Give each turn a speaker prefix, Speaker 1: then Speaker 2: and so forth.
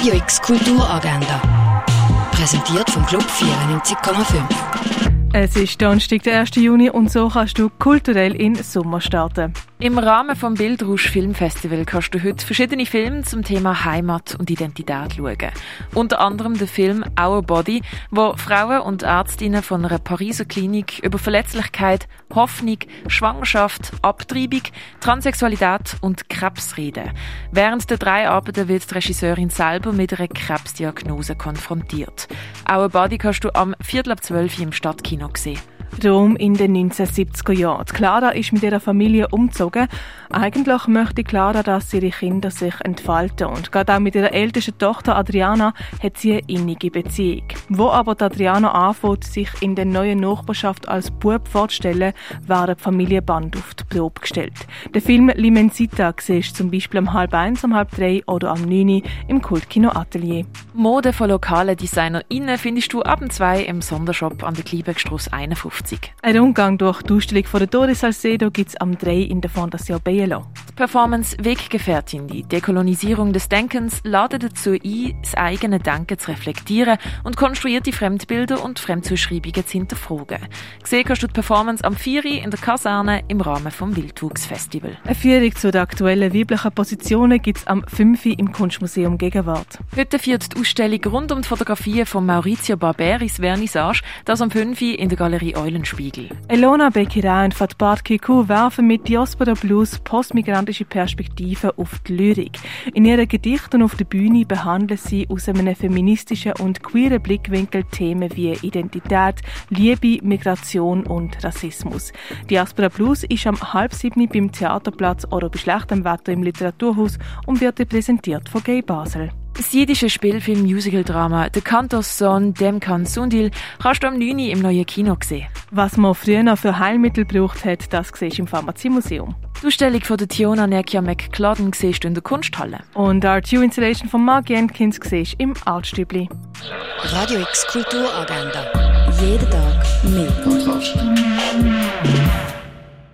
Speaker 1: Radio X Kulturagenda. Präsentiert vom Club 94,5.
Speaker 2: Es ist Donnerstag, der 1. Juni und so kannst du kulturell in Sommer starten.
Speaker 3: Im Rahmen vom Bildrausch Filmfestival kannst du heute verschiedene Filme zum Thema Heimat und Identität schauen. Unter anderem den Film Our Body, wo Frauen und Ärztinnen von einer Pariser Klinik über Verletzlichkeit, Hoffnung, Schwangerschaft, Abtreibung, Transsexualität und Krebs reden. Während der drei Arbeiten wird die Regisseurin selber mit einer Krebsdiagnose konfrontiert. Our Body kannst du am Viertel ab zwölf im Stadtkino sehen.
Speaker 2: Rom in den 1970er Jahren. Clara ist mit ihrer Familie umgezogen. Eigentlich möchte Clara, dass ihre Kinder sich entfalten und gerade auch mit ihrer ältesten Tochter Adriana hat sie eine innige Beziehung. Wo aber die Adriana anfängt, sich in der neuen Nachbarschaft als Bub vorzustellen, werden die Familienband auf die Probe gestellt. Der Film Limensita siehst zum Beispiel um halb eins, um halb drei oder am neun im Kultkino Atelier.
Speaker 3: Mode von lokalen DesignerInnen findest du ab zwei im Sondershop an der Kliebenstrasse 51. 50.
Speaker 2: Ein Rundgang durch die Ausstellung von der Doris Salcedo gibt es am 3 in der Fondation Bielo.
Speaker 3: Die Performance Weggefährtin, die Dekolonisierung des Denkens, ladet dazu ein, das eigene Denken zu reflektieren und konstruierte Fremdbilder und Fremdzuschreibungen zu hinterfragen. Gesehen kannst du die Performance am 4 in der Kaserne im Rahmen vom Wildwuchsfestival.
Speaker 2: Eine Führung zu den aktuellen weiblichen Positionen gibt es am 5 im Kunstmuseum Gegenwart.
Speaker 3: Heute führt die Ausstellung rund um die Fotografien von Maurizio Barberis Vernissage, das am 5 in der Galerie Eulen Eulenspiegel.
Speaker 2: Elona Bekira und Fatbat Kiku werfen mit Diaspora Blues postmigrantische Perspektiven auf die Lyrik. In ihren Gedichten auf der Bühne behandeln sie aus einem feministischen und queeren Blickwinkel Themen wie Identität, Liebe, Migration und Rassismus. Diaspora Blues ist am halb sieben beim Theaterplatz oder bei schlechtem Wetter im Literaturhaus und wird präsentiert von Gay Basel.
Speaker 3: Das jiddische Spielfilm-Musical-Drama «The Cantos Son Demkan Sundil» kannst du am 9. im neuen Kino sehen.
Speaker 2: Was man früher noch für Heilmittel gebraucht hat, das siehst du im Pharmaziemuseum.
Speaker 3: Die Ausstellung von der Tiona Nekia McClodden siehst du in der Kunsthalle.
Speaker 2: Und die Art Installation von Mark Jenkins siehst du im Altstübli.
Speaker 1: Radio X Kulturagenda. Jeden Tag mehr.